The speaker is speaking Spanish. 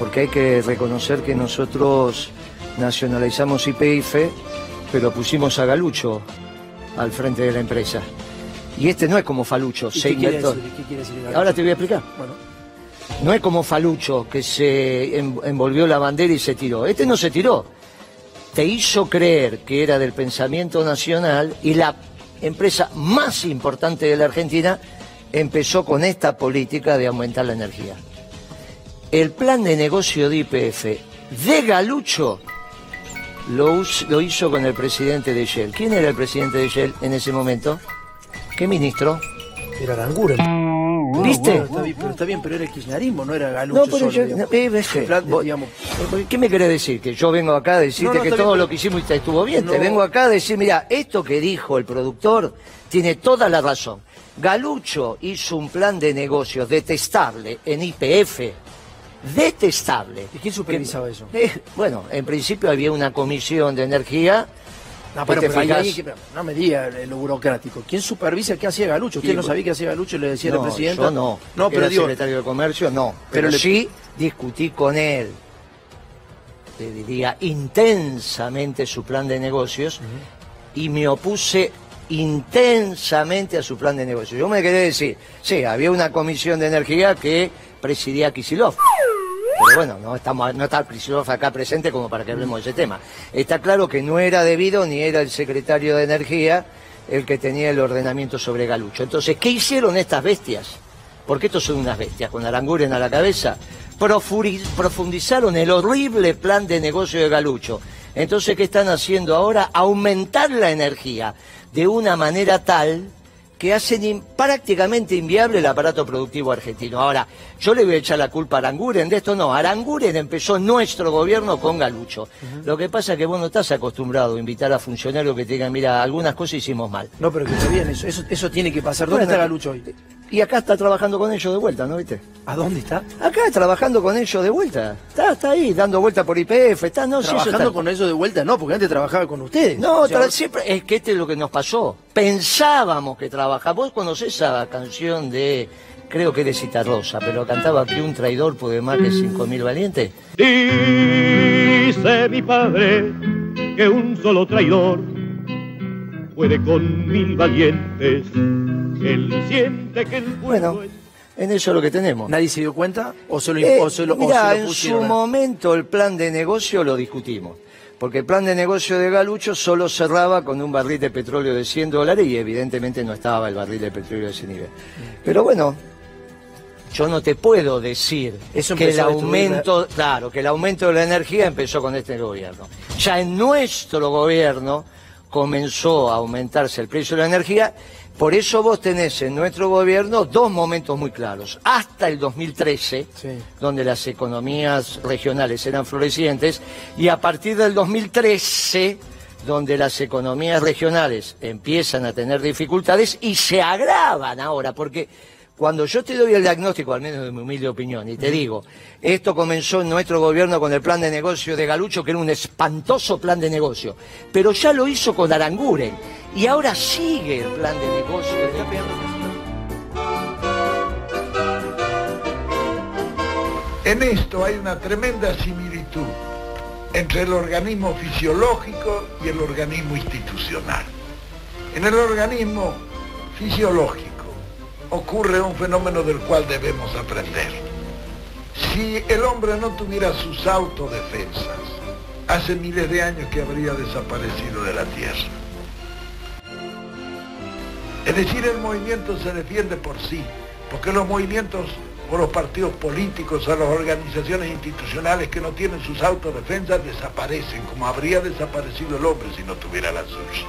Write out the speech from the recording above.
porque hay que reconocer que nosotros nacionalizamos IPF, pero pusimos a Galucho al frente de la empresa. Y este no es como Falucho, ¿Y se inventó. decir? ¿Qué quiere decir Galucho? Ahora te voy a explicar. Bueno, No es como Falucho que se en- envolvió la bandera y se tiró. Este no se tiró. Te hizo creer que era del pensamiento nacional y la empresa más importante de la Argentina empezó con esta política de aumentar la energía. El plan de negocio de IPF de Galucho lo, hizo con el presidente de Shell. ¿Quién era el presidente de Shell en ese momento? ¿Qué ministro? era Aranguren. ¿Viste? Bueno, está bien, pero está bien, pero era el kirchnerismo, no era Galucho No, pero solo, yo, no, eh, plan vos- digamos, ¿Qué me querés decir? Que yo vengo acá a decirte No, no, que todo bien, lo que hicimos estuvo bien. Te No. vengo acá a decir, mira, esto que dijo el productor tiene toda la razón. Galucho hizo un plan de negocios detestable en IPF. Detestable. ¿Y quién supervisaba eso? Eh, bueno, en principio había una comisión de energía. No, pero, pero pero no me diga lo burocrático. ¿Quién supervisa qué hacía Galucho? ¿Usted Y- no sabía qué hacía Galucho? Le decía no, al presidente. yo no. No, pero digo, secretario de Comercio, no. Pero, Pero le- sí discutí con él, te diría, intensamente su plan de negocios y me opuse intensamente a su plan de negocios. Yo me quería decir, sí, había una comisión de energía que presidía Kisilov. Pero bueno, no, estamos, no está Kisilov acá presente como para que hablemos de ese tema. Está claro que no era debido ni era el secretario de Energía el que tenía el ordenamiento sobre Galucho. Entonces, ¿qué hicieron estas bestias? Porque estos son unas bestias, con Aranguren a la cabeza. Profuri- profundizaron el horrible plan de negocio de Galucho. Entonces, ¿qué están haciendo ahora? Aumentar la energía de una manera tal que hacen in- prácticamente inviable el aparato productivo argentino. Ahora, yo le voy a echar la culpa a Aranguren de esto, no. Aranguren empezó nuestro gobierno con Galucho. Lo que pasa es que vos no estás acostumbrado a invitar a funcionarios que te digan, mira, algunas cosas hicimos mal. No, pero que está bien, eso, eso, eso tiene que pasar. ¿Dónde Bueno, está Galucho hoy? Y acá está trabajando con ellos de vuelta, ¿no viste? ¿A dónde está? Acá trabajando con ellos de vuelta. Está, está ahí, dando vuelta por IPF, está, no, sí, eso Trabajando está- con eso de vuelta, no, porque antes trabajaba con ustedes. No, O sea, tra- siempre, es que este es lo que nos pasó. Pensábamos que trabajaba. Vos conocés esa canción de, creo que de Citarrosa, pero cantaba que un traidor puede más que cinco mil valientes. Dice mi padre que un solo traidor puede con mil valientes. Él siente que el Bueno, es- en eso es lo que tenemos. ¿Nadie se dio cuenta? ¿O se lo, Eh, o se lo, o se lo en su momento el plan de negocio lo discutimos. Porque el plan de negocio de Galucho solo cerraba con un barril de petróleo de 100 dólares y evidentemente no estaba el barril de petróleo de ese nivel. Pero bueno, yo no te puedo decir Eso que el aumento, claro, que el aumento de la energía empezó con este gobierno. Ya en nuestro gobierno comenzó a aumentarse el precio de la energía. Por eso vos tenés en nuestro gobierno dos momentos muy claros. Hasta el 2013, Sí. donde las economías regionales eran florecientes, y a partir del 2013, donde las economías regionales empiezan a tener dificultades y se agravan ahora, porque cuando yo te doy el diagnóstico, al menos de mi humilde opinión, y te digo, esto comenzó en nuestro gobierno con el plan de negocio de Galucho, que era un espantoso plan de negocio, pero ya lo hizo con Aranguren, y ahora sigue el plan de negocio de En esto hay una tremenda similitud entre el organismo fisiológico y el organismo institucional. En el organismo fisiológico ocurre un fenómeno del cual debemos aprender. Si el hombre no tuviera sus autodefensas, hace miles de años que habría desaparecido de la Tierra. Es decir, el movimiento se defiende por sí, porque los movimientos o los partidos políticos o las organizaciones institucionales que no tienen sus autodefensas desaparecen, como habría desaparecido el hombre si no tuviera las suyas.